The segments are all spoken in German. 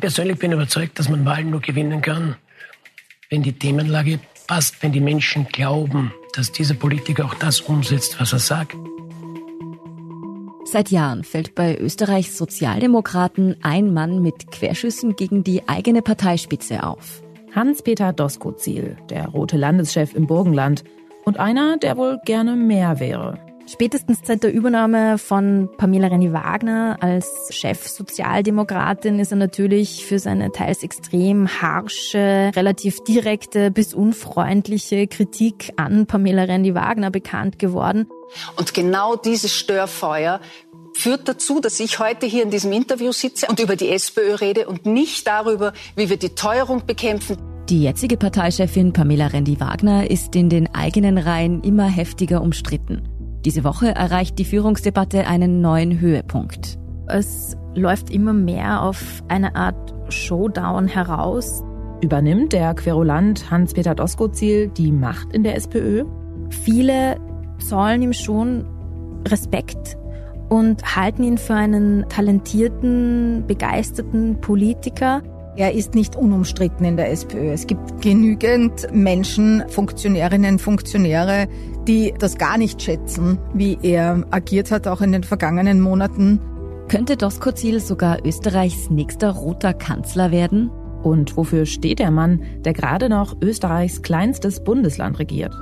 Ich persönlich bin überzeugt, dass man Wahlen nur gewinnen kann, wenn die Themenlage passt, wenn die Menschen glauben, dass dieser Politiker auch das umsetzt, was er sagt. Seit Jahren fällt bei Österreichs Sozialdemokraten ein Mann mit Querschüssen gegen die eigene Parteispitze auf. Hans-Peter Doskozil, der rote Landeschef im Burgenland und einer, der wohl gerne mehr wäre. Spätestens seit der Übernahme von Pamela Renny-Wagner als Chefsozialdemokratin ist er natürlich für seine teils extrem harsche, relativ direkte bis unfreundliche Kritik an Pamela Renny-Wagner bekannt geworden. Und genau dieses Störfeuer führt dazu, dass ich heute hier in diesem Interview sitze und über die SPÖ rede und nicht darüber, wie wir die Teuerung bekämpfen. Die jetzige Parteichefin Pamela Rendi-Wagner ist in den eigenen Reihen immer heftiger umstritten. Diese Woche erreicht die Führungsdebatte einen neuen Höhepunkt. Es läuft immer mehr auf eine Art Showdown heraus. Übernimmt der Querulant Hans-Peter Doskozil die Macht in der SPÖ? Viele zollen ihm schon Respekt und halten ihn für einen talentierten, begeisterten Politiker. Er ist nicht unumstritten in der SPÖ. Es gibt genügend Menschen, Funktionärinnen, Funktionäre, die das gar nicht schätzen, wie er agiert hat, auch in den vergangenen Monaten. Könnte Doskozil sogar Österreichs nächster roter Kanzler werden? Und wofür steht der Mann, der gerade noch Österreichs kleinstes Bundesland regiert?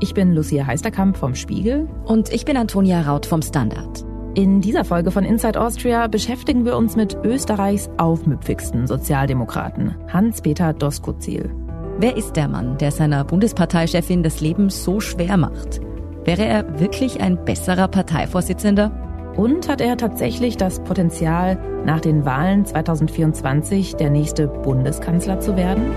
Ich bin Lucia Heisterkamp vom Spiegel. Und ich bin Antonia Raut vom Standard. In dieser Folge von Inside Austria beschäftigen wir uns mit Österreichs aufmüpfigsten Sozialdemokraten, Hans-Peter Doskozil. Wer ist der Mann, der seiner Bundesparteichefin das Leben so schwer macht? Wäre er wirklich ein besserer Parteivorsitzender? Und hat er tatsächlich das Potenzial, nach den Wahlen 2024 der nächste Bundeskanzler zu werden?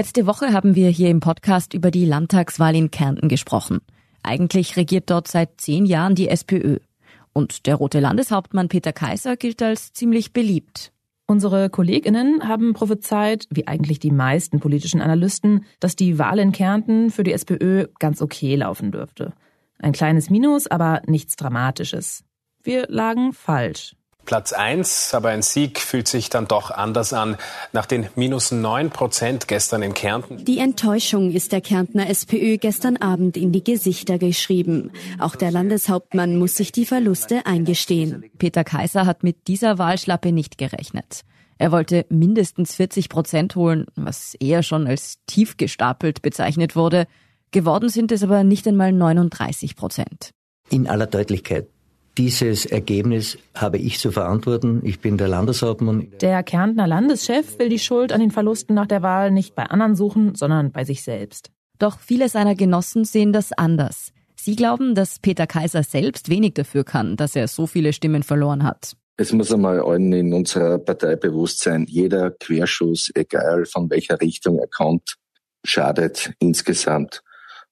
Letzte Woche haben wir hier im Podcast über die Landtagswahl in Kärnten gesprochen. Eigentlich regiert dort seit zehn Jahren die SPÖ. Und der rote Landeshauptmann Peter Kaiser gilt als ziemlich beliebt. Unsere Kolleginnen haben prophezeit, wie eigentlich die meisten politischen Analysten, dass die Wahl in Kärnten für die SPÖ ganz okay laufen dürfte. Ein kleines Minus, aber nichts Dramatisches. Wir lagen falsch. Platz 1, aber ein Sieg fühlt sich dann doch anders an. Nach den minus 9 Prozent gestern in Kärnten. Die Enttäuschung ist der Kärntner SPÖ gestern Abend in die Gesichter geschrieben. Auch der Landeshauptmann muss sich die Verluste eingestehen. Peter Kaiser hat mit dieser Wahlschlappe nicht gerechnet. Er wollte mindestens 40 Prozent holen, was eher schon als tief gestapelt bezeichnet wurde. Geworden sind es aber nicht einmal 39 Prozent. In aller Deutlichkeit. Dieses Ergebnis habe ich zu verantworten. Ich bin der Landeshauptmann. Der Kärntner Landeschef will die Schuld an den Verlusten nach der Wahl nicht bei anderen suchen, sondern bei sich selbst. Doch viele seiner Genossen sehen das anders. Sie glauben, dass Peter Kaiser selbst wenig dafür kann, dass er so viele Stimmen verloren hat. Es muss einmal allen in unserer Partei bewusst sein, jeder Querschuss, egal von welcher Richtung er kommt, schadet insgesamt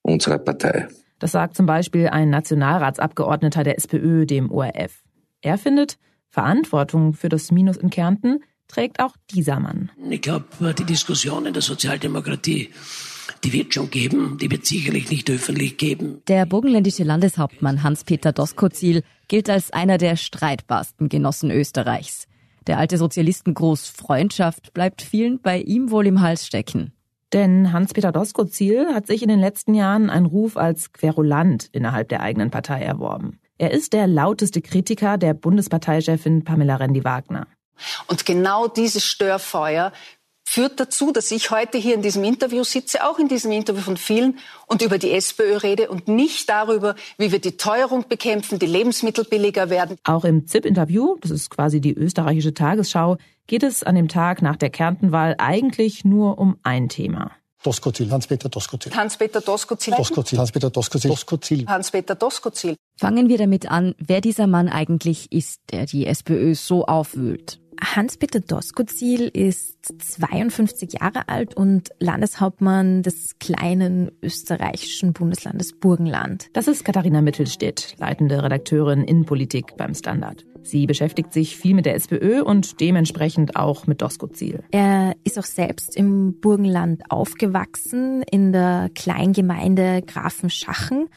unserer Partei. Das sagt zum Beispiel ein Nationalratsabgeordneter der SPÖ dem ORF. Er findet, Verantwortung für das Minus in Kärnten trägt auch dieser Mann. Ich glaube, die Diskussion in der Sozialdemokratie, die wird schon geben, die wird sicherlich nicht öffentlich geben. Der burgenländische Landeshauptmann Hans-Peter Doskozil gilt als einer der streitbarsten Genossen Österreichs. Der alte Sozialistengruß Freundschaft bleibt vielen bei ihm wohl im Hals stecken. Denn Hans-Peter Doskozil hat sich in den letzten Jahren einen Ruf als Querulant innerhalb der eigenen Partei erworben. Er ist der lauteste Kritiker der Bundesparteichefin Pamela Rendi-Wagner. Und genau dieses Störfeuer führt dazu, dass ich heute hier in diesem Interview sitze, auch in diesem Interview von vielen, und über die SPÖ rede und nicht darüber, wie wir die Teuerung bekämpfen, die Lebensmittel billiger werden. Auch im ZIP-Interview, das ist quasi die österreichische Tagesschau, geht es an dem Tag nach der Kärntenwahl eigentlich nur um ein Thema. Doskozil, Hans-Peter Doskozil. Hans-Peter Doskozil. Doskozil, Hans-Peter Doskozil. Doskozil. Hans-Peter Doskozil. Fangen wir damit an, wer dieser Mann eigentlich ist, der die SPÖ so aufwühlt. Hans-Peter Doskozil ist 52 Jahre alt und Landeshauptmann des kleinen österreichischen Bundeslandes Burgenland. Das ist Katharina Mittelstedt, leitende Redakteurin Innenpolitik beim Standard. Sie beschäftigt sich viel mit der SPÖ und dementsprechend auch mit Doskozil. Er ist auch selbst im Burgenland aufgewachsen, in der Kleingemeinde Grafenschachen.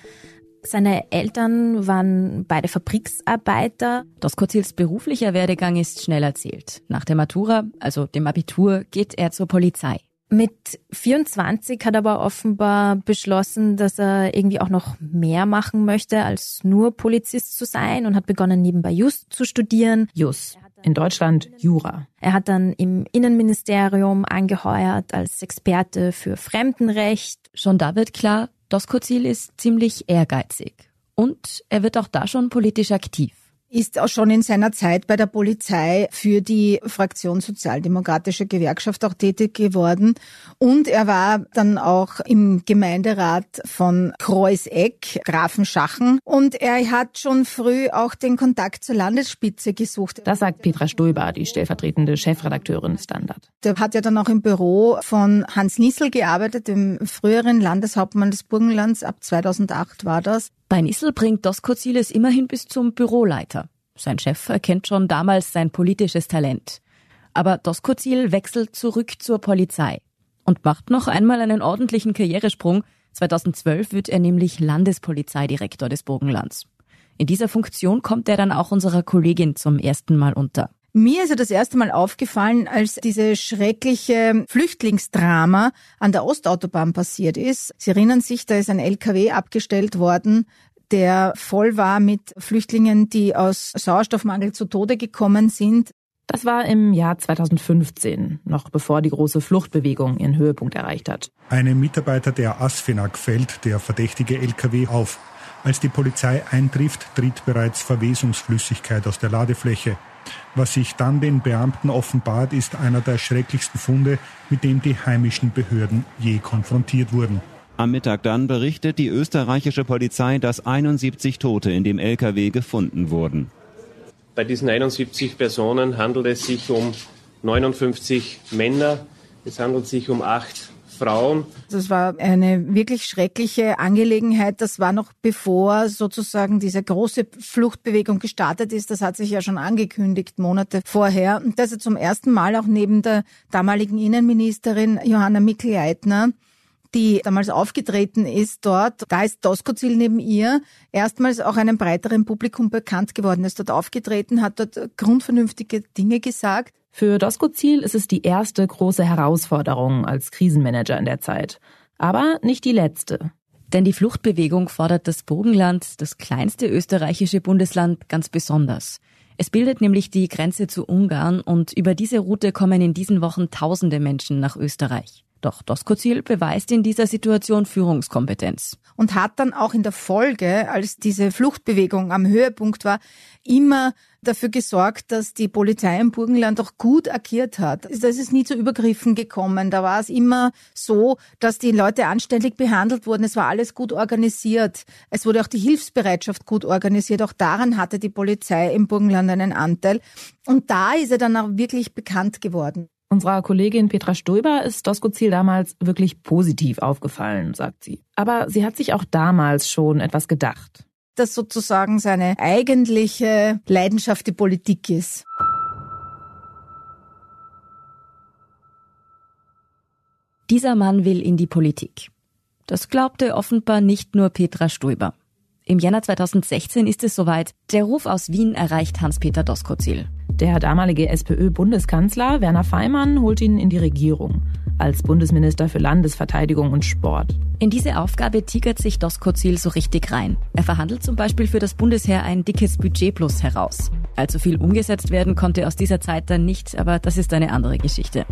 Seine Eltern waren beide Fabriksarbeiter. Doskozils beruflicher Werdegang ist schnell erzählt. Nach der Matura, also dem Abitur, geht er zur Polizei. Mit 24 hat er aber offenbar beschlossen, dass er irgendwie auch noch mehr machen möchte, als nur Polizist zu sein und hat begonnen, nebenbei Just zu studieren. Just. In Deutschland Jura. Er hat dann im Innenministerium angeheuert als Experte für Fremdenrecht. Schon da wird klar, Doskozil ist ziemlich ehrgeizig. Und er wird auch da schon politisch aktiv ist auch schon in seiner Zeit bei der Polizei für die Fraktion Sozialdemokratische Gewerkschaft auch tätig geworden. Und er war dann auch im Gemeinderat von Kreuseck, Grafenschachen. Und er hat schon früh auch den Kontakt zur Landesspitze gesucht. Das sagt Petra Stoiber, die stellvertretende Chefredakteurin Standard. Der hat ja dann auch im Büro von Hans Nissel gearbeitet, dem früheren Landeshauptmann des Burgenlands. Ab 2008 war das. Bei Nissel bringt Doskozil es immerhin bis zum Büroleiter. Sein Chef erkennt schon damals sein politisches Talent. Aber Doskozil wechselt zurück zur Polizei und macht noch einmal einen ordentlichen Karrieresprung. 2012 wird er nämlich Landespolizeidirektor des Burgenlands. In dieser Funktion kommt er dann auch unserer Kollegin zum ersten Mal unter. Mir ist ja das erste Mal aufgefallen, als diese schreckliche Flüchtlingsdrama an der Ostautobahn passiert ist. Sie erinnern sich, da ist ein LKW abgestellt worden, der voll war mit Flüchtlingen, die aus Sauerstoffmangel zu Tode gekommen sind. Das war im Jahr 2015, noch bevor die große Fluchtbewegung ihren Höhepunkt erreicht hat. Einem Mitarbeiter der ASFINAG fällt der verdächtige LKW auf. Als die Polizei eintrifft, tritt bereits Verwesungsflüssigkeit aus der Ladefläche. Was sich dann den Beamten offenbart, ist einer der schrecklichsten Funde, mit dem die heimischen Behörden je konfrontiert wurden. Am Mittag dann berichtet die österreichische Polizei, dass 71 Tote in dem LKW gefunden wurden. Bei diesen 71 Personen handelt es sich um 59 Männer, es handelt sich um acht Frauen. Das war eine wirklich schreckliche Angelegenheit. Das war noch bevor sozusagen diese große Fluchtbewegung gestartet ist. Das hat sich ja schon angekündigt, Monate vorher. Und dass er zum ersten Mal auch neben der damaligen Innenministerin Johanna Mikl-Leitner die damals aufgetreten ist dort, da ist Doskozil neben ihr erstmals auch einem breiteren Publikum bekannt geworden, ist dort aufgetreten, hat dort grundvernünftige Dinge gesagt. Für Doskozil ist es die erste große Herausforderung als Krisenmanager in der Zeit. Aber nicht die letzte. Denn die Fluchtbewegung fordert das Burgenland, das kleinste österreichische Bundesland, ganz besonders. Es bildet nämlich die Grenze zu Ungarn und über diese Route kommen in diesen Wochen tausende Menschen nach Österreich. Doch Doskozil beweist in dieser Situation Führungskompetenz. Und hat dann auch in der Folge, als diese Fluchtbewegung am Höhepunkt war, immer dafür gesorgt, dass die Polizei im Burgenland auch gut agiert hat. Das ist nie zu Übergriffen gekommen. Da war es immer so, dass die Leute anständig behandelt wurden. Es war alles gut organisiert. Es wurde auch die Hilfsbereitschaft gut organisiert. Auch daran hatte die Polizei im Burgenland einen Anteil. Und da ist er dann auch wirklich bekannt geworden. Unserer Kollegin Petra Stoiber ist Doskozil damals wirklich positiv aufgefallen, sagt sie. Aber sie hat sich auch damals schon etwas gedacht. Dass sozusagen seine eigentliche Leidenschaft die Politik ist. Dieser Mann will in die Politik. Das glaubte offenbar nicht nur Petra Stoiber. Im Jänner 2016 ist es soweit. Der Ruf aus Wien erreicht Hans-Peter Doskozil. Der damalige SPÖ-Bundeskanzler Werner Feimann holt ihn in die Regierung als Bundesminister für Landesverteidigung und Sport. In diese Aufgabe tigert sich Doskozil so richtig rein. Er verhandelt zum Beispiel für das Bundesheer ein dickes Budget plus heraus. Allzu viel umgesetzt werden konnte aus dieser Zeit dann nicht, aber das ist eine andere Geschichte.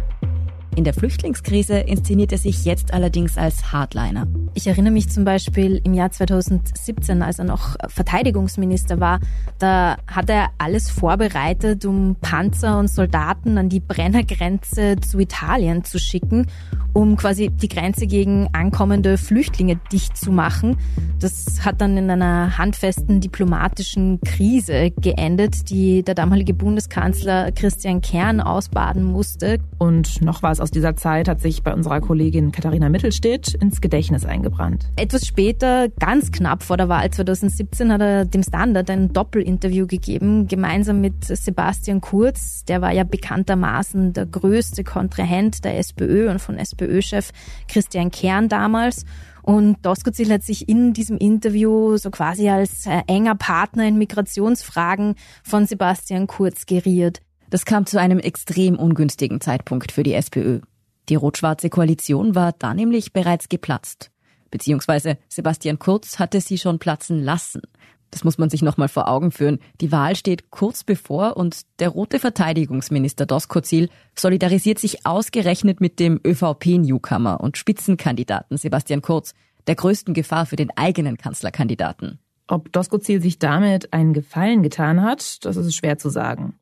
In der Flüchtlingskrise inszeniert er sich jetzt allerdings als Hardliner. Ich erinnere mich zum Beispiel im Jahr 2017, als er noch Verteidigungsminister war, da hat er alles vorbereitet, um Panzer und Soldaten an die Brennergrenze zu Italien zu schicken. Um quasi die Grenze gegen ankommende Flüchtlinge dicht zu machen. Das hat dann in einer handfesten diplomatischen Krise geendet, die der damalige Bundeskanzler Christian Kern ausbaden musste. Und noch was aus dieser Zeit hat sich bei unserer Kollegin Katharina Mittelstedt ins Gedächtnis eingebrannt. Etwas später, ganz knapp vor der Wahl 2017, hat er dem Standard ein Doppelinterview gegeben, gemeinsam mit Sebastian Kurz. Der war ja bekanntermaßen der größte Kontrahent der SPÖ und von SPÖ-Chef Christian Kern damals. Und Doskozil hat sich in diesem Interview so quasi als äh, enger Partner in Migrationsfragen von Sebastian Kurz geriert. Das kam zu einem extrem ungünstigen Zeitpunkt für die SPÖ. Die rot-schwarze Koalition war da nämlich bereits geplatzt. Beziehungsweise Sebastian Kurz hatte sie schon platzen lassen. Das muss man sich nochmal vor Augen führen. Die Wahl steht kurz bevor und der rote Verteidigungsminister Doskozil solidarisiert sich ausgerechnet mit dem ÖVP-Newcomer und Spitzenkandidaten Sebastian Kurz, der größten Gefahr für den eigenen Kanzlerkandidaten. Ob Doskozil sich damit einen Gefallen getan hat, das ist schwer zu sagen.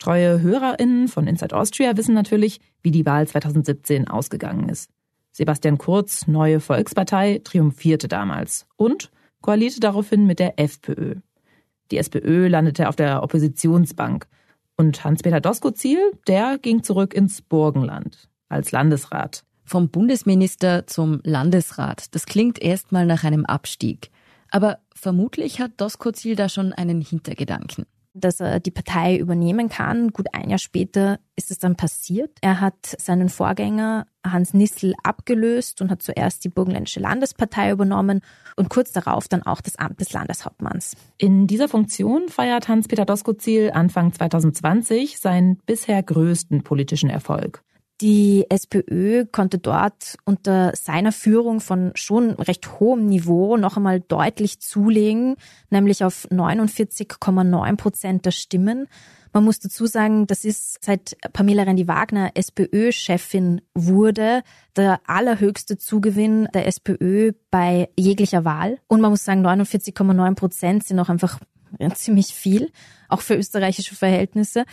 Treue HörerInnen von Inside Austria wissen natürlich, wie die Wahl 2017 ausgegangen ist. Sebastian Kurz, neue Volkspartei, triumphierte damals. Und koalierte daraufhin mit der FPÖ. Die SPÖ landete auf der Oppositionsbank und Hans-Peter Doskozil, der ging zurück ins Burgenland als Landesrat. Vom Bundesminister zum Landesrat. Das klingt erstmal nach einem Abstieg. Aber vermutlich hat Doskozil da schon einen Hintergedanken dass er die Partei übernehmen kann. Gut ein Jahr später ist es dann passiert. Er hat seinen Vorgänger Hans Nissel abgelöst und hat zuerst die Burgenländische Landespartei übernommen und kurz darauf dann auch das Amt des Landeshauptmanns. In dieser Funktion feiert Hans-Peter Doskozil Anfang 2020 seinen bisher größten politischen Erfolg. Die SPÖ konnte dort unter seiner Führung von schon recht hohem Niveau noch einmal deutlich zulegen, nämlich auf 49,9 Prozent der Stimmen. Man muss dazu sagen, das ist seit Pamela Rendi-Wagner SPÖ-Chefin wurde, der allerhöchste Zugewinn der SPÖ bei jeglicher Wahl. Und man muss sagen, 49,9 Prozent sind auch einfach ziemlich viel, auch für österreichische Verhältnisse.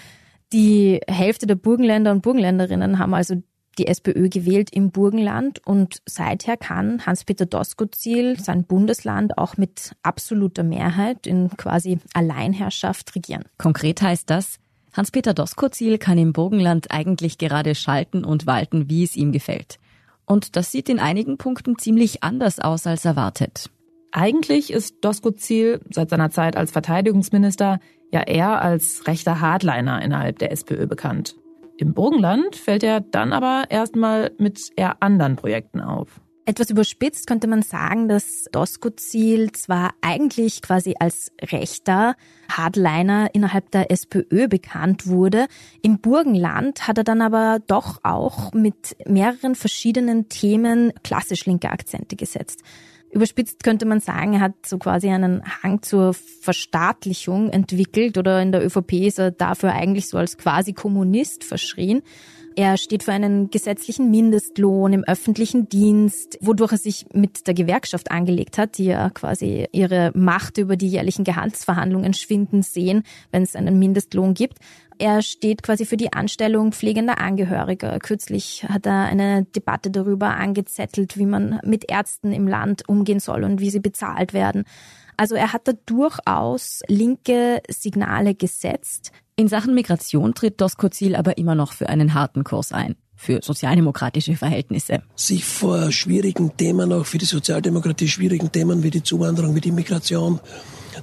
Die Hälfte der Burgenländer und Burgenländerinnen haben also die SPÖ gewählt im Burgenland und seither kann Hans-Peter Doskozil sein Bundesland auch mit absoluter Mehrheit in quasi Alleinherrschaft regieren. Konkret heißt das, Hans-Peter Doskozil kann im Burgenland eigentlich gerade schalten und walten, wie es ihm gefällt. Und das sieht in einigen Punkten ziemlich anders aus als erwartet. Eigentlich ist Doskozil seit seiner Zeit als Verteidigungsminister ja eher als rechter Hardliner innerhalb der SPÖ bekannt. Im Burgenland fällt er dann aber erstmal mit eher anderen Projekten auf. Etwas überspitzt könnte man sagen, dass Doskozil zwar eigentlich quasi als rechter Hardliner innerhalb der SPÖ bekannt wurde, im Burgenland hat er dann aber doch auch mit mehreren verschiedenen Themen klassisch linke Akzente gesetzt. Überspitzt könnte man sagen, er hat so quasi einen Hang zur Verstaatlichung entwickelt oder in der ÖVP ist er dafür eigentlich so als quasi Kommunist verschrien. Er steht für einen gesetzlichen Mindestlohn im öffentlichen Dienst, wodurch er sich mit der Gewerkschaft angelegt hat, die ja quasi ihre Macht über die jährlichen Gehaltsverhandlungen schwinden sehen, wenn es einen Mindestlohn gibt. Er steht quasi für die Anstellung pflegender Angehöriger. Kürzlich hat er eine Debatte darüber angezettelt, wie man mit Ärzten im Land umgehen soll und wie sie bezahlt werden. Also er hat da durchaus linke Signale gesetzt. In Sachen Migration tritt Doskozil aber immer noch für einen harten Kurs ein für sozialdemokratische Verhältnisse. Sich vor schwierigen Themen, auch für die Sozialdemokratie schwierigen Themen wie die Zuwanderung, wie die Migration,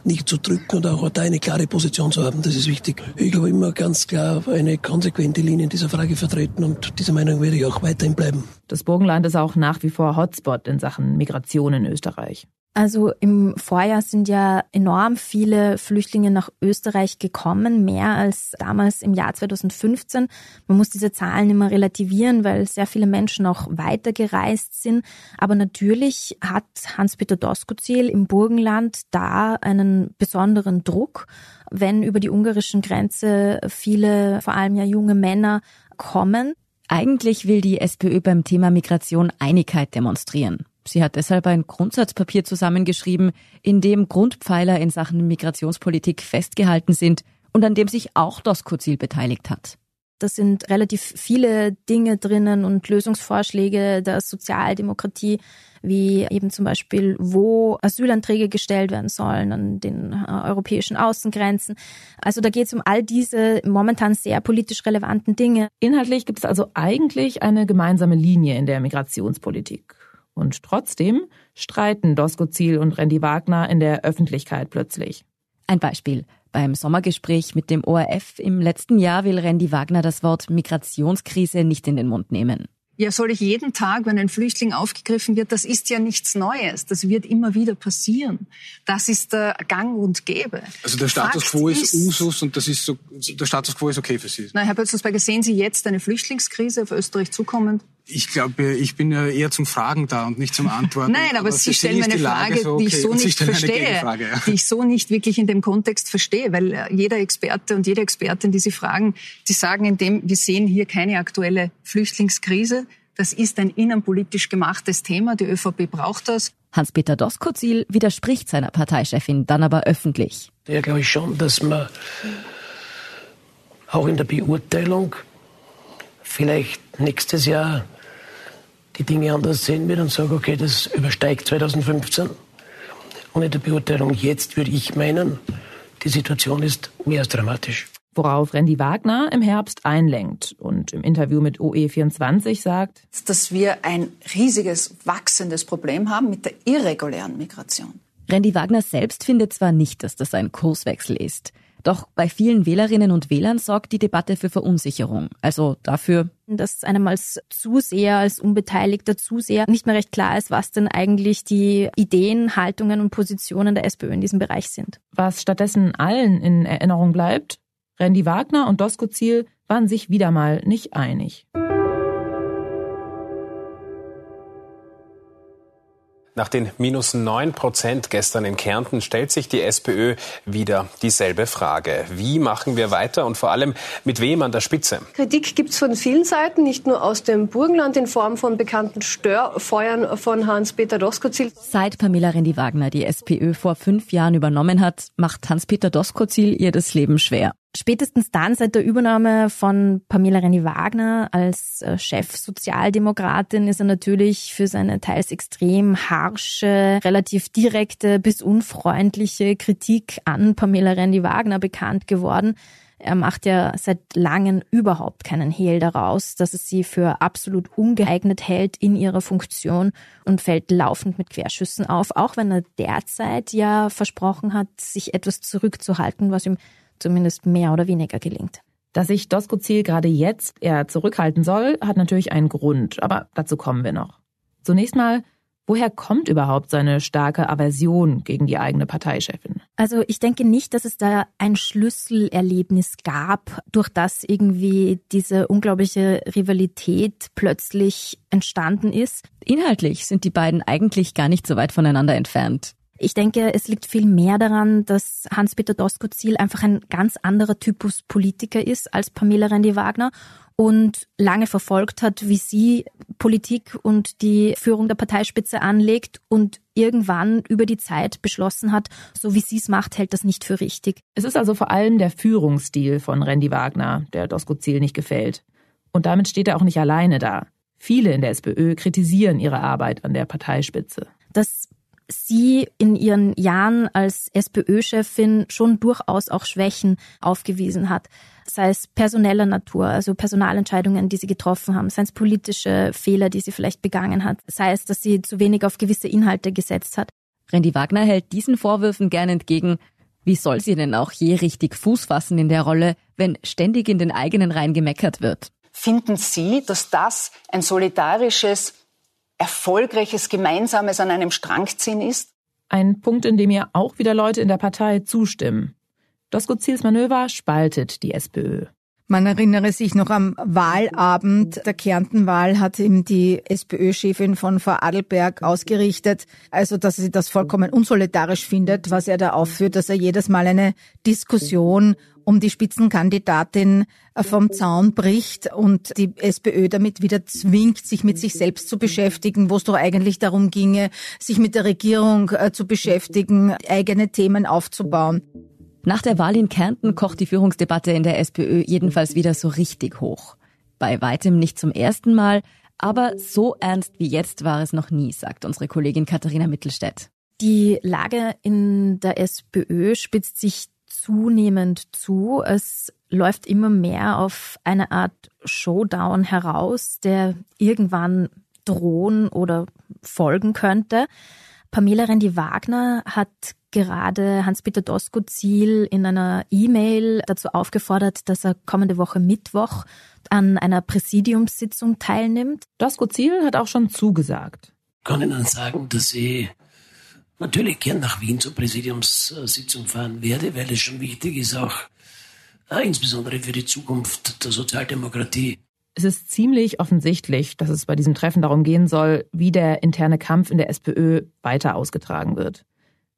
nicht zu drücken und auch da eine klare Position zu haben. Das ist wichtig. Ich habe immer ganz klar eine konsequente Linie in dieser Frage vertreten und diese Meinung werde ich auch weiterhin bleiben. Das Burgenland ist auch nach wie vor Hotspot in Sachen Migration in Österreich. Also im Vorjahr sind ja enorm viele Flüchtlinge nach Österreich gekommen, mehr als damals im Jahr 2015. Man muss diese Zahlen immer relativieren, weil sehr viele Menschen auch weitergereist sind. Aber natürlich hat Hans-Peter Doskozil im Burgenland da einen besonderen Druck, wenn über die ungarischen Grenze viele, vor allem ja junge Männer kommen. Eigentlich will die SPÖ beim Thema Migration Einigkeit demonstrieren. Sie hat deshalb ein Grundsatzpapier zusammengeschrieben, in dem Grundpfeiler in Sachen Migrationspolitik festgehalten sind und an dem sich auch das Kozil beteiligt hat. Da sind relativ viele Dinge drinnen und Lösungsvorschläge der Sozialdemokratie, wie eben zum Beispiel, wo Asylanträge gestellt werden sollen an den äh, europäischen Außengrenzen. Also da geht es um all diese momentan sehr politisch relevanten Dinge. Inhaltlich gibt es also eigentlich eine gemeinsame Linie in der Migrationspolitik. Und trotzdem streiten Doskozil und Randy Wagner in der Öffentlichkeit plötzlich. Ein Beispiel. Beim Sommergespräch mit dem ORF im letzten Jahr will Randy Wagner das Wort Migrationskrise nicht in den Mund nehmen. Ja, soll ich jeden Tag, wenn ein Flüchtling aufgegriffen wird, das ist ja nichts Neues. Das wird immer wieder passieren. Das ist der Gang und Gäbe. Also der Status Fakt quo ist, ist, Usus und das ist so, der Status quo ist okay für Sie. Na, Herr Bötzelsberger, sehen Sie jetzt eine Flüchtlingskrise auf Österreich zukommend? Ich glaube, ich bin ja eher zum Fragen da und nicht zum Antworten. Nein, aber, aber Sie stellen mir eine Frage, so, okay. die ich so nicht verstehe, ja. die ich so nicht wirklich in dem Kontext verstehe, weil äh, jeder Experte und jede Expertin, die Sie fragen, die sagen in dem, wir sehen hier keine aktuelle Flüchtlingskrise. Das ist ein innenpolitisch gemachtes Thema. Die ÖVP braucht das. Hans-Peter Doskozil widerspricht seiner Parteichefin dann aber öffentlich. Ja, glaube ich schon, dass man auch in der Beurteilung vielleicht nächstes Jahr die Dinge anders sehen wird und sage, okay, das übersteigt 2015. Und in der Beurteilung jetzt würde ich meinen, die Situation ist mehr als dramatisch. Worauf Randy Wagner im Herbst einlenkt und im Interview mit OE24 sagt, dass wir ein riesiges, wachsendes Problem haben mit der irregulären Migration. Randy Wagner selbst findet zwar nicht, dass das ein Kurswechsel ist. Doch bei vielen Wählerinnen und Wählern sorgt die Debatte für Verunsicherung. Also dafür, dass einem als Zuseher, als unbeteiligter Zuseher nicht mehr recht klar ist, was denn eigentlich die Ideen, Haltungen und Positionen der SPÖ in diesem Bereich sind. Was stattdessen allen in Erinnerung bleibt, Randy Wagner und Dosko Ziel waren sich wieder mal nicht einig. Nach den minus 9 Prozent gestern in Kärnten stellt sich die SPÖ wieder dieselbe Frage. Wie machen wir weiter und vor allem mit wem an der Spitze? Kritik gibt es von vielen Seiten, nicht nur aus dem Burgenland in Form von bekannten Störfeuern von Hans-Peter Doskozil. Seit Pamela Rendi-Wagner die SPÖ vor fünf Jahren übernommen hat, macht Hans-Peter Doskozil ihr das Leben schwer. Spätestens dann, seit der Übernahme von Pamela Renny-Wagner als äh, Chefsozialdemokratin, ist er natürlich für seine teils extrem harsche, relativ direkte bis unfreundliche Kritik an Pamela Renny-Wagner bekannt geworden. Er macht ja seit langem überhaupt keinen Hehl daraus, dass es sie für absolut ungeeignet hält in ihrer Funktion und fällt laufend mit Querschüssen auf, auch wenn er derzeit ja versprochen hat, sich etwas zurückzuhalten, was ihm zumindest mehr oder weniger gelingt. Dass sich Dosko Ziel gerade jetzt eher zurückhalten soll, hat natürlich einen Grund, aber dazu kommen wir noch. Zunächst mal, woher kommt überhaupt seine starke Aversion gegen die eigene Parteichefin? Also ich denke nicht, dass es da ein Schlüsselerlebnis gab, durch das irgendwie diese unglaubliche Rivalität plötzlich entstanden ist. Inhaltlich sind die beiden eigentlich gar nicht so weit voneinander entfernt. Ich denke, es liegt viel mehr daran, dass Hans-Peter Doskozil einfach ein ganz anderer Typus Politiker ist als Pamela Rendi-Wagner und lange verfolgt hat, wie sie Politik und die Führung der Parteispitze anlegt und irgendwann über die Zeit beschlossen hat, so wie sie es macht, hält das nicht für richtig. Es ist also vor allem der Führungsstil von Randy Wagner, der Doskozil nicht gefällt. Und damit steht er auch nicht alleine da. Viele in der SPÖ kritisieren ihre Arbeit an der Parteispitze. Das sie in ihren Jahren als SPÖ-Chefin schon durchaus auch Schwächen aufgewiesen hat. Sei es personeller Natur, also Personalentscheidungen, die sie getroffen haben, sei es politische Fehler, die sie vielleicht begangen hat, sei es, dass sie zu wenig auf gewisse Inhalte gesetzt hat. Randy Wagner hält diesen Vorwürfen gern entgegen. Wie soll sie denn auch je richtig Fuß fassen in der Rolle, wenn ständig in den eigenen Reihen gemeckert wird? Finden Sie, dass das ein solidarisches erfolgreiches Gemeinsames an einem Strang ziehen ist? Ein Punkt, in dem ja auch wieder Leute in der Partei zustimmen. Dosko Ziels Manöver spaltet die SPÖ. Man erinnere sich noch am Wahlabend der Kärntenwahl hat ihm die SPÖ-Chefin von Frau Adelberg ausgerichtet, also dass sie das vollkommen unsolidarisch findet, was er da aufführt, dass er jedes Mal eine Diskussion um die Spitzenkandidatin äh, vom Zaun bricht und die SPÖ damit wieder zwingt, sich mit sich selbst zu beschäftigen, wo es doch eigentlich darum ginge, sich mit der Regierung äh, zu beschäftigen, eigene Themen aufzubauen. Nach der Wahl in Kärnten kocht die Führungsdebatte in der SPÖ jedenfalls wieder so richtig hoch. Bei weitem nicht zum ersten Mal, aber so ernst wie jetzt war es noch nie, sagt unsere Kollegin Katharina Mittelstädt. Die Lage in der SPÖ spitzt sich zunehmend zu. Es läuft immer mehr auf eine Art Showdown heraus, der irgendwann drohen oder folgen könnte. Pamela Rendi-Wagner hat gerade Hans-Peter Doskozil in einer E-Mail dazu aufgefordert, dass er kommende Woche Mittwoch an einer Präsidiumssitzung teilnimmt. Doskozil hat auch schon zugesagt. Ich kann Ihnen sagen, dass ich natürlich gern nach Wien zur Präsidiumssitzung fahren werde, weil es schon wichtig ist, auch äh, insbesondere für die Zukunft der Sozialdemokratie. Es ist ziemlich offensichtlich, dass es bei diesem Treffen darum gehen soll, wie der interne Kampf in der SPÖ weiter ausgetragen wird.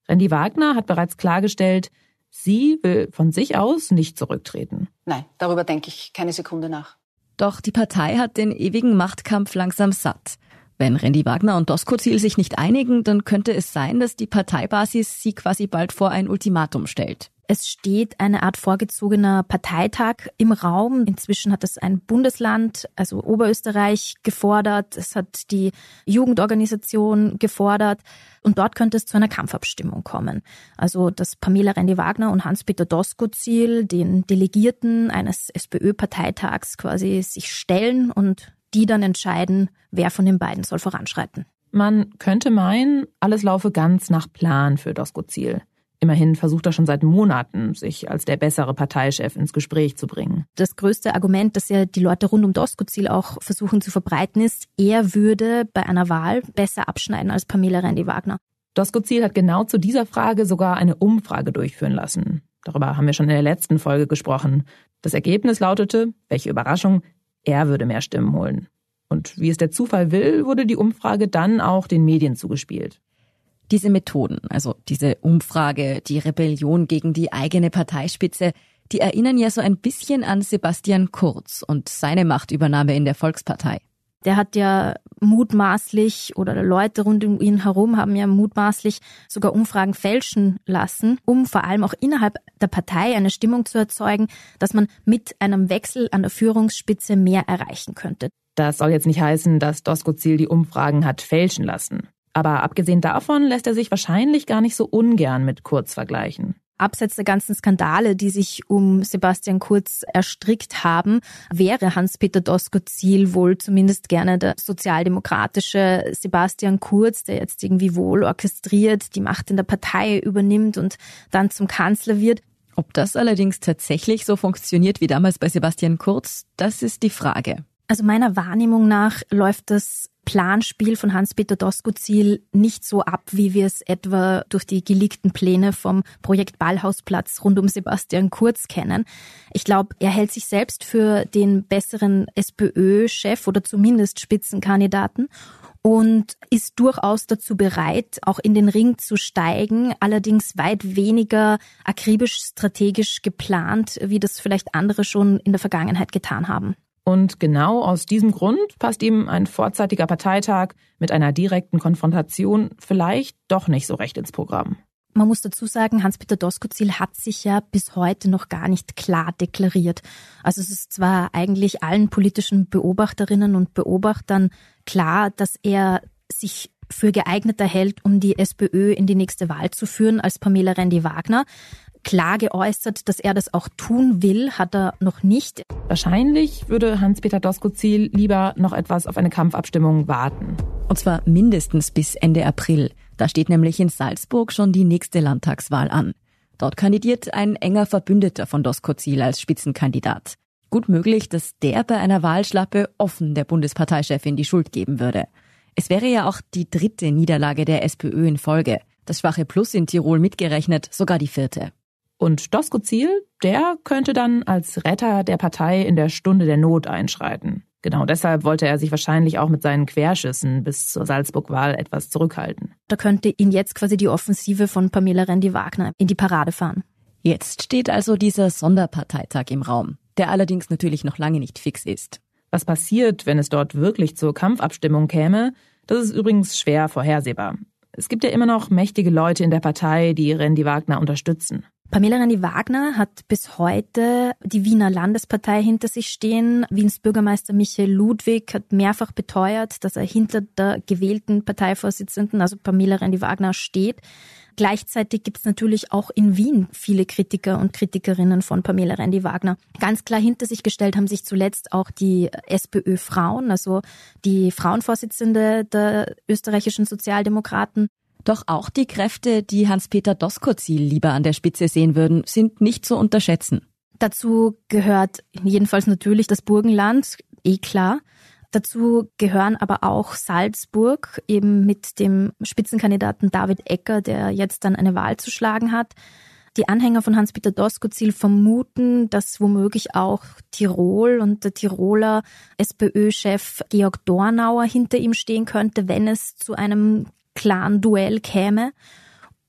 Randy Wagner hat bereits klargestellt, sie will von sich aus nicht zurücktreten. Nein, darüber denke ich keine Sekunde nach. Doch die Partei hat den ewigen Machtkampf langsam satt. Wenn Randy Wagner und Doskozil sich nicht einigen, dann könnte es sein, dass die Parteibasis sie quasi bald vor ein Ultimatum stellt. Es steht eine Art vorgezogener Parteitag im Raum. Inzwischen hat es ein Bundesland, also Oberösterreich, gefordert. Es hat die Jugendorganisation gefordert. Und dort könnte es zu einer Kampfabstimmung kommen. Also, dass Pamela Rendi-Wagner und Hans-Peter Doskozil den Delegierten eines SPÖ-Parteitags quasi sich stellen und die dann entscheiden, wer von den beiden soll voranschreiten. Man könnte meinen, alles laufe ganz nach Plan für Doskozil. Immerhin versucht er schon seit Monaten, sich als der bessere Parteichef ins Gespräch zu bringen. Das größte Argument, das ja die Leute rund um Doskozil auch versuchen zu verbreiten, ist, er würde bei einer Wahl besser abschneiden als Pamela Rendi-Wagner. Doskozil hat genau zu dieser Frage sogar eine Umfrage durchführen lassen. Darüber haben wir schon in der letzten Folge gesprochen. Das Ergebnis lautete, welche Überraschung, er würde mehr Stimmen holen. Und wie es der Zufall will, wurde die Umfrage dann auch den Medien zugespielt. Diese Methoden, also diese Umfrage, die Rebellion gegen die eigene Parteispitze, die erinnern ja so ein bisschen an Sebastian Kurz und seine Machtübernahme in der Volkspartei. Der hat ja mutmaßlich oder Leute rund um ihn herum haben ja mutmaßlich sogar Umfragen fälschen lassen, um vor allem auch innerhalb der Partei eine Stimmung zu erzeugen, dass man mit einem Wechsel an der Führungsspitze mehr erreichen könnte. Das soll jetzt nicht heißen, dass Doskozil die Umfragen hat fälschen lassen. Aber abgesehen davon lässt er sich wahrscheinlich gar nicht so ungern mit Kurz vergleichen. Abseits der ganzen Skandale, die sich um Sebastian Kurz erstrickt haben, wäre Hans-Peter Doskozil wohl zumindest gerne der sozialdemokratische Sebastian Kurz, der jetzt irgendwie wohl orchestriert die Macht in der Partei übernimmt und dann zum Kanzler wird. Ob das allerdings tatsächlich so funktioniert wie damals bei Sebastian Kurz, das ist die Frage. Also meiner Wahrnehmung nach läuft das Planspiel von Hans-Peter Doskozil nicht so ab, wie wir es etwa durch die geleakten Pläne vom Projekt Ballhausplatz rund um Sebastian Kurz kennen. Ich glaube, er hält sich selbst für den besseren SPÖ-Chef oder zumindest Spitzenkandidaten und ist durchaus dazu bereit, auch in den Ring zu steigen, allerdings weit weniger akribisch strategisch geplant, wie das vielleicht andere schon in der Vergangenheit getan haben. Und genau aus diesem Grund passt ihm ein vorzeitiger Parteitag mit einer direkten Konfrontation vielleicht doch nicht so recht ins Programm. Man muss dazu sagen, Hans-Peter Doskozil hat sich ja bis heute noch gar nicht klar deklariert. Also es ist zwar eigentlich allen politischen Beobachterinnen und Beobachtern klar, dass er sich für geeigneter hält, um die SPÖ in die nächste Wahl zu führen als Pamela Rendi-Wagner klar geäußert, dass er das auch tun will, hat er noch nicht. Wahrscheinlich würde Hans-Peter Doskozil lieber noch etwas auf eine Kampfabstimmung warten. Und zwar mindestens bis Ende April. Da steht nämlich in Salzburg schon die nächste Landtagswahl an. Dort kandidiert ein enger Verbündeter von Doskozil als Spitzenkandidat. Gut möglich, dass der bei einer Wahlschlappe offen der Bundesparteichefin die Schuld geben würde. Es wäre ja auch die dritte Niederlage der SPÖ in Folge. Das schwache Plus in Tirol mitgerechnet, sogar die vierte. Und Doskozil, der könnte dann als Retter der Partei in der Stunde der Not einschreiten. Genau deshalb wollte er sich wahrscheinlich auch mit seinen Querschüssen bis zur Salzburg-Wahl etwas zurückhalten. Da könnte ihn jetzt quasi die Offensive von Pamela Rendi-Wagner in die Parade fahren. Jetzt steht also dieser Sonderparteitag im Raum, der allerdings natürlich noch lange nicht fix ist. Was passiert, wenn es dort wirklich zur Kampfabstimmung käme, das ist übrigens schwer vorhersehbar. Es gibt ja immer noch mächtige Leute in der Partei, die Randy Wagner unterstützen. Pamela Rendi-Wagner hat bis heute die Wiener Landespartei hinter sich stehen. Wiens Bürgermeister Michael Ludwig hat mehrfach beteuert, dass er hinter der gewählten Parteivorsitzenden, also Pamela Rendi-Wagner, steht. Gleichzeitig gibt es natürlich auch in Wien viele Kritiker und Kritikerinnen von Pamela Rendi-Wagner. Ganz klar hinter sich gestellt haben sich zuletzt auch die SPÖ-Frauen, also die Frauenvorsitzende der österreichischen Sozialdemokraten. Doch auch die Kräfte, die Hans-Peter Doskozil lieber an der Spitze sehen würden, sind nicht zu unterschätzen. Dazu gehört jedenfalls natürlich das Burgenland, eh klar. Dazu gehören aber auch Salzburg, eben mit dem Spitzenkandidaten David Ecker, der jetzt dann eine Wahl zu schlagen hat. Die Anhänger von Hans-Peter Doskozil vermuten, dass womöglich auch Tirol und der Tiroler SPÖ-Chef Georg Dornauer hinter ihm stehen könnte, wenn es zu einem Clan-Duell käme.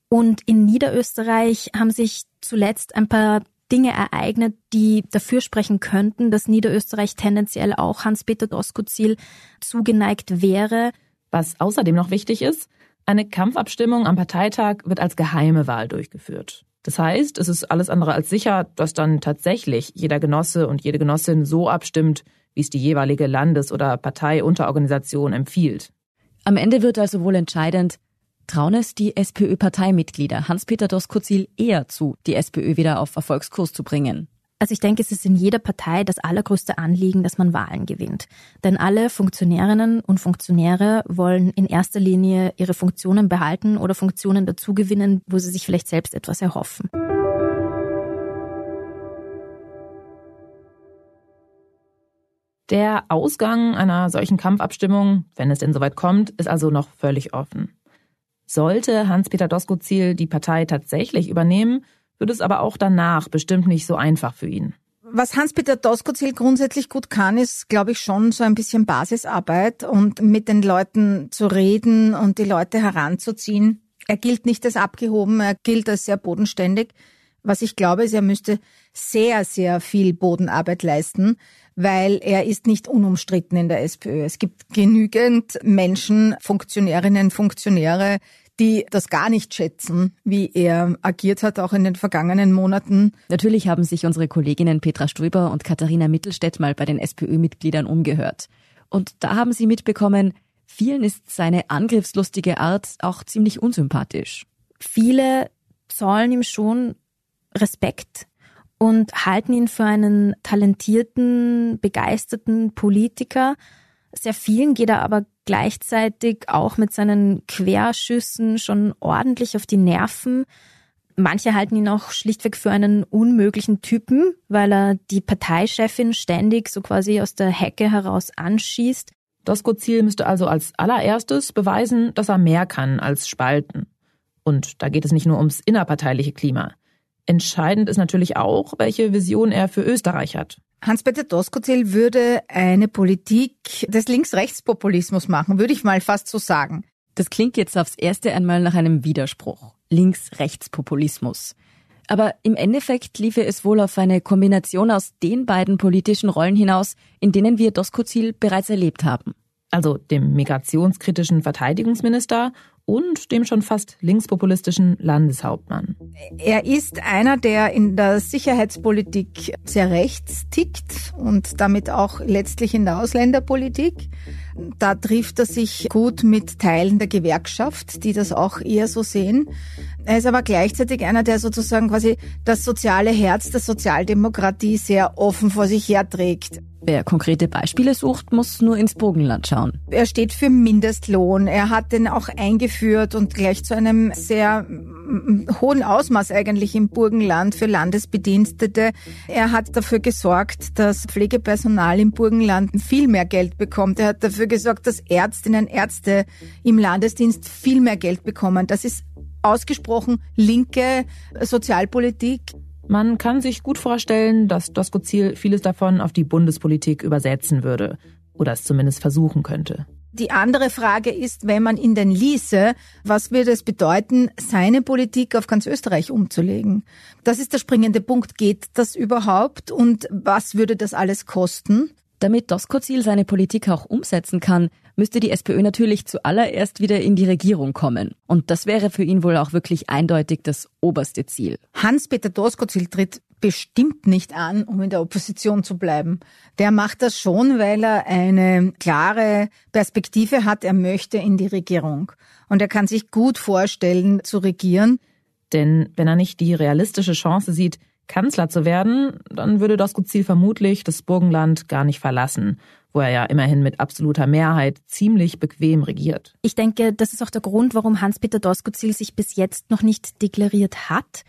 Und in Niederösterreich haben sich zuletzt ein paar Dinge ereignet, die dafür sprechen könnten, dass Niederösterreich tendenziell auch Hans-Peter Doskozil zugeneigt wäre. Was außerdem noch wichtig ist, eine Kampfabstimmung am Parteitag wird als geheime Wahl durchgeführt. Das heißt, es ist alles andere als sicher, dass dann tatsächlich jeder Genosse und jede Genossin so abstimmt, wie es die jeweilige Landes- oder Parteiunterorganisation empfiehlt. Am Ende wird also wohl entscheidend, trauen es die SPÖ-Parteimitglieder Hans-Peter Doskozil eher zu, die SPÖ wieder auf Erfolgskurs zu bringen. Also ich denke, es ist in jeder Partei das allergrößte Anliegen, dass man Wahlen gewinnt. Denn alle Funktionärinnen und Funktionäre wollen in erster Linie ihre Funktionen behalten oder Funktionen dazugewinnen, wo sie sich vielleicht selbst etwas erhoffen. Der Ausgang einer solchen Kampfabstimmung, wenn es denn soweit kommt, ist also noch völlig offen. Sollte Hans-Peter Doskozil die Partei tatsächlich übernehmen, wird es aber auch danach bestimmt nicht so einfach für ihn. Was Hans-Peter Doskozil grundsätzlich gut kann, ist, glaube ich, schon so ein bisschen Basisarbeit und mit den Leuten zu reden und die Leute heranzuziehen. Er gilt nicht als abgehoben, er gilt als sehr bodenständig. Was ich glaube, ist, er müsste sehr, sehr viel Bodenarbeit leisten, weil er ist nicht unumstritten in der SPÖ. Es gibt genügend Menschen, Funktionärinnen, Funktionäre, die das gar nicht schätzen, wie er agiert hat, auch in den vergangenen Monaten. Natürlich haben sich unsere Kolleginnen Petra Ströber und Katharina Mittelstädt mal bei den SPÖ-Mitgliedern umgehört. Und da haben sie mitbekommen, vielen ist seine angriffslustige Art auch ziemlich unsympathisch. Viele zollen ihm schon Respekt und halten ihn für einen talentierten, begeisterten Politiker. Sehr vielen geht er aber gleichzeitig auch mit seinen Querschüssen schon ordentlich auf die Nerven. Manche halten ihn auch schlichtweg für einen unmöglichen Typen, weil er die Parteichefin ständig so quasi aus der Hecke heraus anschießt. Doskozil müsste also als allererstes beweisen, dass er mehr kann als spalten. Und da geht es nicht nur ums innerparteiliche Klima. Entscheidend ist natürlich auch, welche Vision er für Österreich hat. Hans-Peter Doskozil würde eine Politik des Links-Rechts-Populismus machen, würde ich mal fast so sagen. Das klingt jetzt aufs erste einmal nach einem Widerspruch. Links-Rechts-Populismus. Aber im Endeffekt liefe es wohl auf eine Kombination aus den beiden politischen Rollen hinaus, in denen wir Doskozil bereits erlebt haben. Also dem migrationskritischen Verteidigungsminister und dem schon fast linkspopulistischen Landeshauptmann. Er ist einer, der in der Sicherheitspolitik sehr rechts tickt und damit auch letztlich in der Ausländerpolitik. Da trifft er sich gut mit Teilen der Gewerkschaft, die das auch eher so sehen. Er ist aber gleichzeitig einer, der sozusagen quasi das soziale Herz der Sozialdemokratie sehr offen vor sich herträgt. Wer konkrete Beispiele sucht, muss nur ins Burgenland schauen. Er steht für Mindestlohn. Er hat den auch eingeführt und gleich zu einem sehr mm, hohen Ausmaß eigentlich im Burgenland für Landesbedienstete. Er hat dafür gesorgt, dass Pflegepersonal im Burgenland viel mehr Geld bekommt. Er hat dafür gesorgt, dass Ärztinnen, Ärzte im Landesdienst viel mehr Geld bekommen. Das ist ausgesprochen linke Sozialpolitik. Man kann sich gut vorstellen, dass Doskozil vieles davon auf die Bundespolitik übersetzen würde oder es zumindest versuchen könnte. Die andere Frage ist, wenn man ihn denn ließe, was würde es bedeuten, seine Politik auf ganz Österreich umzulegen? Das ist der springende Punkt. Geht das überhaupt? Und was würde das alles kosten? Damit Doskozil seine Politik auch umsetzen kann, müsste die SPÖ natürlich zuallererst wieder in die Regierung kommen. Und das wäre für ihn wohl auch wirklich eindeutig das oberste Ziel. Hans-Peter Doskozil tritt bestimmt nicht an, um in der Opposition zu bleiben. Der macht das schon, weil er eine klare Perspektive hat. Er möchte in die Regierung. Und er kann sich gut vorstellen, zu regieren. Denn wenn er nicht die realistische Chance sieht, Kanzler zu werden, dann würde Doskozil vermutlich das Burgenland gar nicht verlassen, wo er ja immerhin mit absoluter Mehrheit ziemlich bequem regiert. Ich denke, das ist auch der Grund, warum Hans-Peter Doskozil sich bis jetzt noch nicht deklariert hat.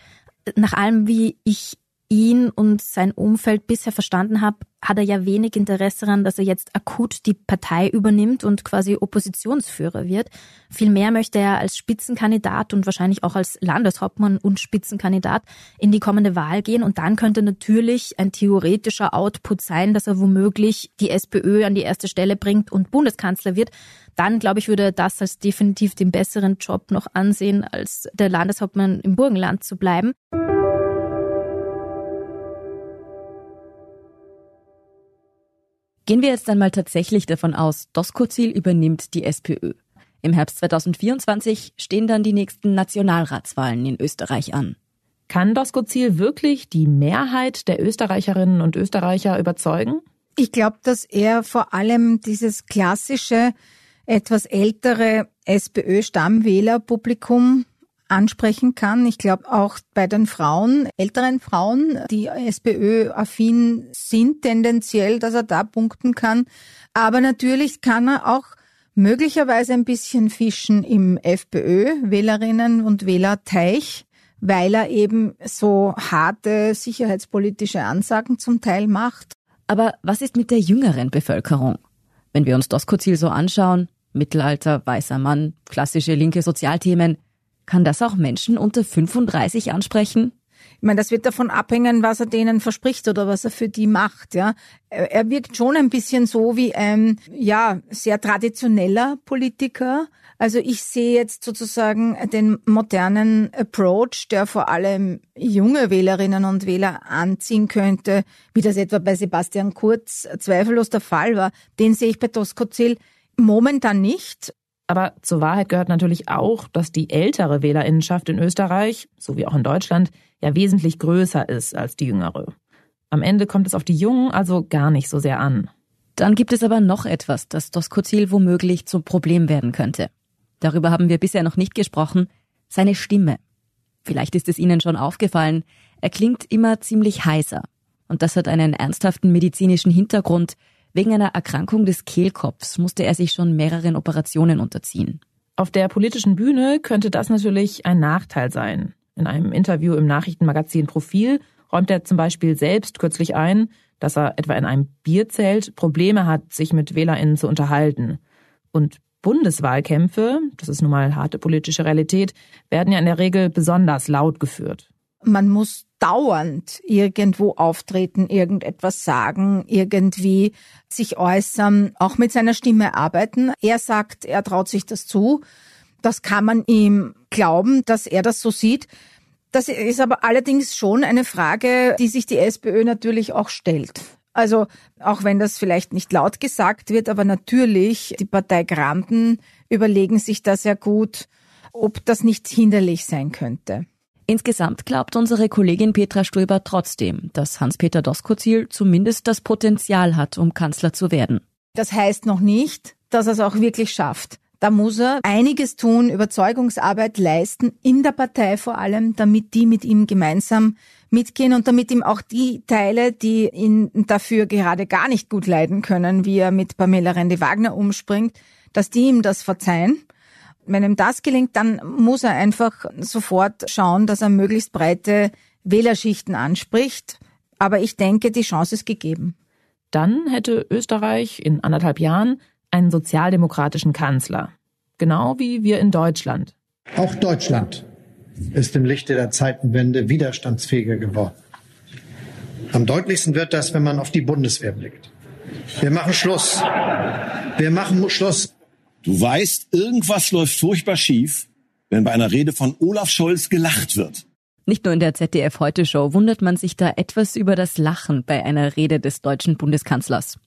Nach allem, wie ich ihn und sein Umfeld bisher verstanden habe, hat er ja wenig Interesse daran, dass er jetzt akut die Partei übernimmt und quasi Oppositionsführer wird. Vielmehr möchte er als Spitzenkandidat und wahrscheinlich auch als Landeshauptmann und Spitzenkandidat in die kommende Wahl gehen. Und dann könnte natürlich ein theoretischer Output sein, dass er womöglich die SPÖ an die erste Stelle bringt und Bundeskanzler wird. Dann, glaube ich, würde er das als definitiv den besseren Job noch ansehen, als der Landeshauptmann im Burgenland zu bleiben. Gehen wir jetzt einmal tatsächlich davon aus, Doskozil übernimmt die SPÖ. Im Herbst 2024 stehen dann die nächsten Nationalratswahlen in Österreich an. Kann Doskozil wirklich die Mehrheit der Österreicherinnen und Österreicher überzeugen? Ich glaube, dass er vor allem dieses klassische, etwas ältere SPÖ-Stammwählerpublikum ansprechen kann. Ich glaube auch bei den Frauen, älteren Frauen, die SPÖ-affin sind, tendenziell, dass er da punkten kann. Aber natürlich kann er auch möglicherweise ein bisschen fischen im FPÖ-Wählerinnen und Wählerteich, weil er eben so harte sicherheitspolitische Ansagen zum Teil macht. Aber was ist mit der jüngeren Bevölkerung? Wenn wir uns Doskozil so anschauen, Mittelalter, weißer Mann, klassische linke Sozialthemen, kann das auch Menschen unter 35 ansprechen? Ich meine, das wird davon abhängen, was er denen verspricht oder was er für die macht, ja. Er wirkt schon ein bisschen so wie ein, ja, sehr traditioneller Politiker. Also ich sehe jetzt sozusagen den modernen Approach, der vor allem junge Wählerinnen und Wähler anziehen könnte, wie das etwa bei Sebastian Kurz zweifellos der Fall war. Den sehe ich bei Doskozil momentan nicht. Aber zur Wahrheit gehört natürlich auch, dass die ältere Wählerinnenschaft in Österreich, so wie auch in Deutschland, ja wesentlich größer ist als die jüngere. Am Ende kommt es auf die Jungen also gar nicht so sehr an. Dann gibt es aber noch etwas, das Doskozil womöglich zum Problem werden könnte. Darüber haben wir bisher noch nicht gesprochen. Seine Stimme. Vielleicht ist es Ihnen schon aufgefallen. Er klingt immer ziemlich heiser. Und das hat einen ernsthaften medizinischen Hintergrund, Wegen einer Erkrankung des Kehlkopfs musste er sich schon mehreren Operationen unterziehen. Auf der politischen Bühne könnte das natürlich ein Nachteil sein. In einem Interview im Nachrichtenmagazin Profil räumt er zum Beispiel selbst kürzlich ein, dass er etwa in einem Bierzelt Probleme hat, sich mit WählerInnen zu unterhalten. Und Bundeswahlkämpfe, das ist nun mal harte politische Realität, werden ja in der Regel besonders laut geführt. Man muss dauernd irgendwo auftreten, irgendetwas sagen, irgendwie sich äußern, auch mit seiner Stimme arbeiten. Er sagt, er traut sich das zu. Das kann man ihm glauben, dass er das so sieht. Das ist aber allerdings schon eine Frage, die sich die SPÖ natürlich auch stellt. Also auch wenn das vielleicht nicht laut gesagt wird, aber natürlich die Partei Granden überlegen sich da sehr gut, ob das nicht hinderlich sein könnte. Insgesamt glaubt unsere Kollegin Petra Stöber trotzdem, dass Hans-Peter Doskozil zumindest das Potenzial hat, um Kanzler zu werden. Das heißt noch nicht, dass er es auch wirklich schafft. Da muss er einiges tun, Überzeugungsarbeit leisten, in der Partei vor allem, damit die mit ihm gemeinsam mitgehen und damit ihm auch die Teile, die ihn dafür gerade gar nicht gut leiden können, wie er mit Pamela Rendi-Wagner umspringt, dass die ihm das verzeihen wenn ihm das gelingt, dann muss er einfach sofort schauen, dass er möglichst breite Wählerschichten anspricht. Aber ich denke, die Chance ist gegeben. Dann hätte Österreich in anderthalb Jahren einen sozialdemokratischen Kanzler. Genau wie wir in Deutschland. Auch Deutschland ist im Lichte der Zeitenwende widerstandsfähiger geworden. Am deutlichsten wird das, wenn man auf die Bundeswehr blickt. Wir machen Schluss. Wir machen Schluss Du weißt, irgendwas läuft furchtbar schief, wenn bei einer Rede von Olaf Scholz gelacht wird. Nicht nur in der ZDF Heute Show wundert man sich da etwas über das Lachen bei einer Rede des deutschen Bundeskanzlers.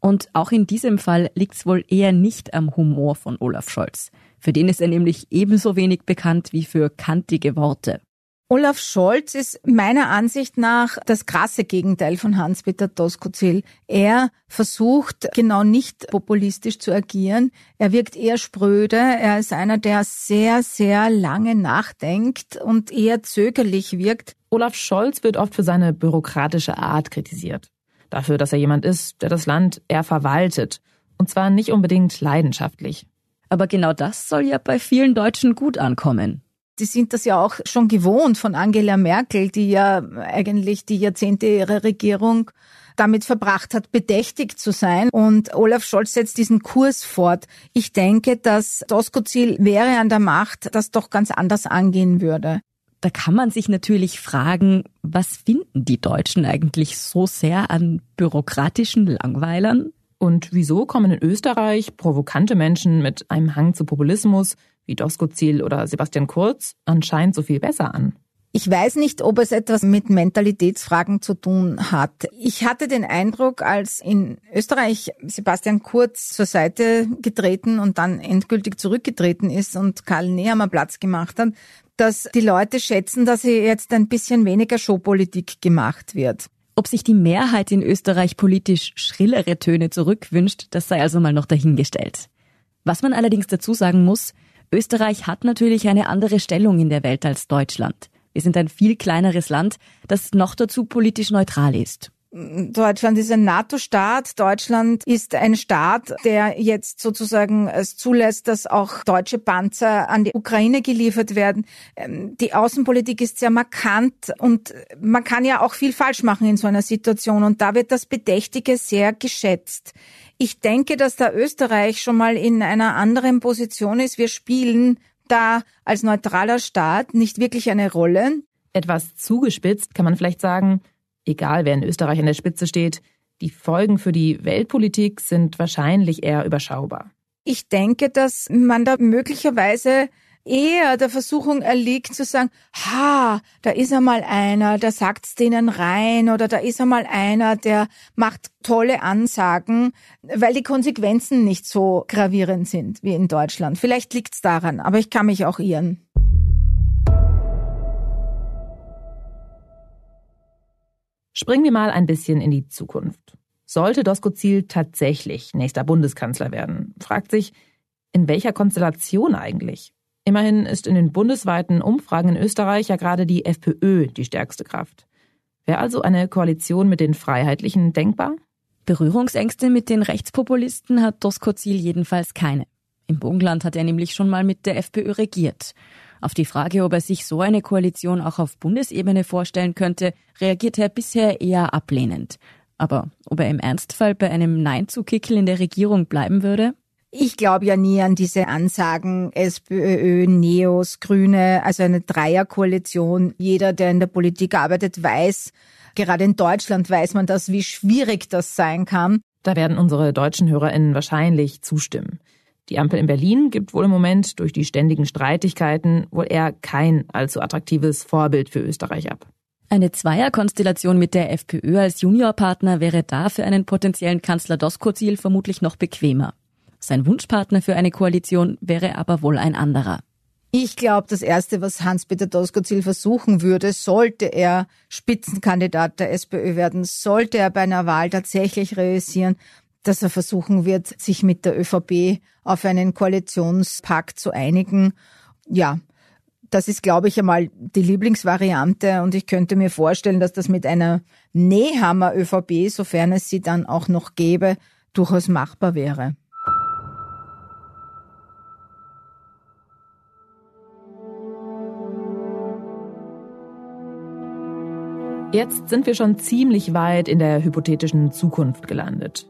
Und auch in diesem Fall liegt es wohl eher nicht am Humor von Olaf Scholz. Für den ist er nämlich ebenso wenig bekannt wie für kantige Worte. Olaf Scholz ist meiner Ansicht nach das krasse Gegenteil von Hans-Peter Doskozil. Er versucht genau nicht populistisch zu agieren. Er wirkt eher spröde. Er ist einer, der sehr, sehr lange nachdenkt und eher zögerlich wirkt. Olaf Scholz wird oft für seine bürokratische Art kritisiert. Dafür, dass er jemand ist, der das Land eher verwaltet. Und zwar nicht unbedingt leidenschaftlich. Aber genau das soll ja bei vielen Deutschen gut ankommen. Die sind das ja auch schon gewohnt von Angela Merkel, die ja eigentlich die Jahrzehnte ihrer Regierung damit verbracht hat, bedächtig zu sein. Und Olaf Scholz setzt diesen Kurs fort. Ich denke, dass Doskozil wäre an der Macht, das doch ganz anders angehen würde. Da kann man sich natürlich fragen, was finden die Deutschen eigentlich so sehr an bürokratischen Langweilern? Und wieso kommen in Österreich provokante Menschen mit einem Hang zu Populismus wie Doskozil oder Sebastian Kurz anscheinend so viel besser an? Ich weiß nicht, ob es etwas mit Mentalitätsfragen zu tun hat. Ich hatte den Eindruck, als in Österreich Sebastian Kurz zur Seite getreten und dann endgültig zurückgetreten ist und Karl Nehammer Platz gemacht hat, dass die Leute schätzen, dass hier jetzt ein bisschen weniger Showpolitik gemacht wird. Ob sich die Mehrheit in Österreich politisch schrillere Töne zurückwünscht, das sei also mal noch dahingestellt. Was man allerdings dazu sagen muss, Österreich hat natürlich eine andere Stellung in der Welt als Deutschland. Wir sind ein viel kleineres Land, das noch dazu politisch neutral ist. Deutschland ist ein NATO-Staat. Deutschland ist ein Staat, der jetzt sozusagen es zulässt, dass auch deutsche Panzer an die Ukraine geliefert werden. Ähm, die Außenpolitik ist sehr markant und man kann ja auch viel falsch machen in so einer Situation und da wird das Bedächtige sehr geschätzt. Ich denke, dass da Österreich schon mal in einer anderen Position ist. Wir spielen da als neutraler Staat nicht wirklich eine Rolle. Etwas zugespitzt kann man vielleicht sagen, egal wer in Österreich an der Spitze steht, die Folgen für die Weltpolitik sind wahrscheinlich eher überschaubar. Ich denke, dass man da möglicherweise eher der Versuchung erliegt zu sagen, ha, da ist einmal einer, der sagt's denen rein oder da ist einmal einer, der macht tolle Ansagen, weil die Konsequenzen nicht so gravierend sind wie in Deutschland. Vielleicht liegt's daran, aber ich kann mich auch irren. Springen wir mal ein bisschen in die Zukunft. Sollte Doskozil tatsächlich nächster Bundeskanzler werden, fragt sich, in welcher Konstellation eigentlich? Immerhin ist in den bundesweiten Umfragen in Österreich ja gerade die FPÖ die stärkste Kraft. Wäre also eine Koalition mit den Freiheitlichen denkbar? Berührungsängste mit den Rechtspopulisten hat Doskozil jedenfalls keine. Im Burgenland hat er nämlich schon mal mit der FPÖ regiert. Auf die Frage, ob er sich so eine Koalition auch auf Bundesebene vorstellen könnte, reagiert er bisher eher ablehnend. Aber ob er im Ernstfall bei einem Nein zu Kickel in der Regierung bleiben würde? Ich glaube ja nie an diese Ansagen SPÖ, Neos, Grüne, also eine Dreierkoalition. Jeder, der in der Politik arbeitet, weiß, gerade in Deutschland weiß man das, wie schwierig das sein kann. Da werden unsere deutschen HörerInnen wahrscheinlich zustimmen. Die Ampel in Berlin gibt wohl im Moment durch die ständigen Streitigkeiten wohl eher kein allzu attraktives Vorbild für Österreich ab. Eine Zweierkonstellation mit der FPÖ als Juniorpartner wäre da für einen potenziellen Kanzler Doskozil vermutlich noch bequemer. Sein Wunschpartner für eine Koalition wäre aber wohl ein anderer. Ich glaube, das Erste, was Hans-Peter Doskozil versuchen würde, sollte er Spitzenkandidat der SPÖ werden, sollte er bei einer Wahl tatsächlich realisieren, dass er versuchen wird, sich mit der ÖVP auf einen Koalitionspakt zu einigen. Ja, das ist, glaube ich, einmal die Lieblingsvariante und ich könnte mir vorstellen, dass das mit einer Nehammer ÖVP, sofern es sie dann auch noch gäbe, durchaus machbar wäre. Jetzt sind wir schon ziemlich weit in der hypothetischen Zukunft gelandet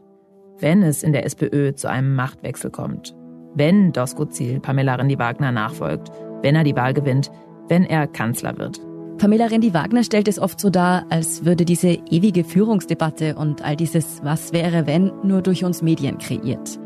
wenn es in der SPÖ zu einem Machtwechsel kommt. Wenn Doskozil Pamela Rendi-Wagner nachfolgt, wenn er die Wahl gewinnt, wenn er Kanzler wird. Pamela Rendi-Wagner stellt es oft so dar, als würde diese ewige Führungsdebatte und all dieses Was wäre wenn nur durch uns Medien kreiert.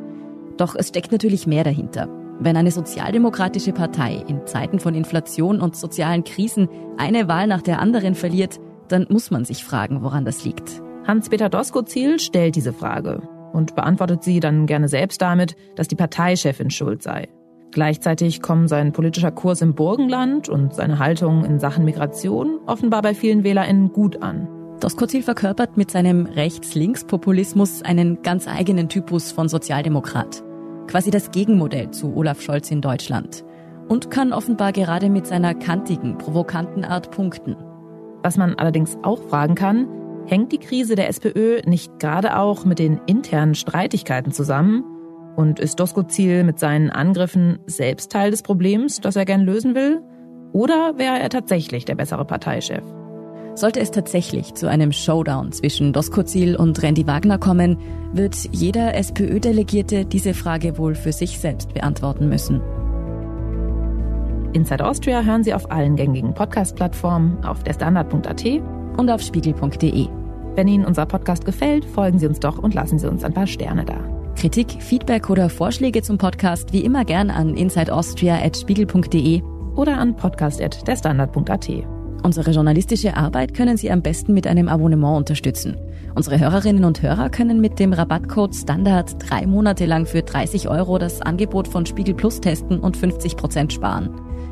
Doch es steckt natürlich mehr dahinter. Wenn eine sozialdemokratische Partei in Zeiten von Inflation und sozialen Krisen eine Wahl nach der anderen verliert, dann muss man sich fragen, woran das liegt. Hans-Peter Doskozil stellt diese Frage. und beantwortet sie dann gerne selbst damit, dass die Parteichefin schuld sei. Gleichzeitig kommen sein politischer Kurs im Burgenland und seine Haltung in Sachen Migration offenbar bei vielen WählerInnen gut an. Doskozil verkörpert mit seinem Rechts-Links-Populismus einen ganz eigenen Typus von Sozialdemokrat. Quasi das Gegenmodell zu Olaf Scholz in Deutschland. Und kann offenbar gerade mit seiner kantigen, provokanten Art punkten. Was man allerdings auch fragen kann, hängt die Krise der SPÖ nicht gerade auch mit den internen Streitigkeiten zusammen? Und ist Doskozil mit seinen Angriffen selbst Teil des Problems, das er gern lösen will? Oder wäre er tatsächlich der bessere Parteichef? Sollte es tatsächlich zu einem Showdown zwischen Doskozil und Randy Wagner kommen, wird jeder SPÖ-Delegierte diese Frage wohl für sich selbst beantworten müssen. Inside Austria hören Sie auf allen gängigen Podcast-Plattformen, auf derstandard.at und auf spiegel.de. Wenn Ihnen unser Podcast gefällt, folgen Sie uns doch und lassen Sie uns ein paar Sterne da. Kritik, Feedback oder Vorschläge zum Podcast wie immer gern an insideaustria.spiegel.de oder an podcast.derstandard.at. Unsere journalistische Arbeit können Sie am besten mit einem Abonnement unterstützen. Unsere Hörerinnen und Hörer können mit dem Rabattcode Standard drei Monate lang für 30 Euro das Angebot von Spiegel Plus testen und 50 Prozent sparen.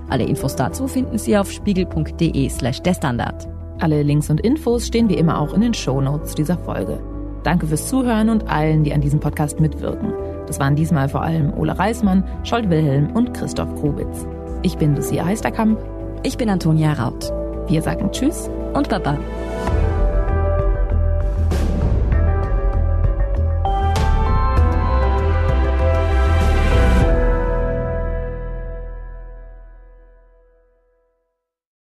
Alle Infos dazu finden Sie auf spiegel.de slash der Standard. Alle Links und Infos stehen wie immer auch in den Shownotes dieser Folge. Danke fürs Zuhören und allen, die an diesem Podcast mitwirken. Das waren diesmal vor allem Ole Reismann, Scholt Wilhelm und Christoph Grubitz. Ich bin Lucia Heisterkamp. Ich bin Antonia Raut. Wir sagen Tschüss und Baba.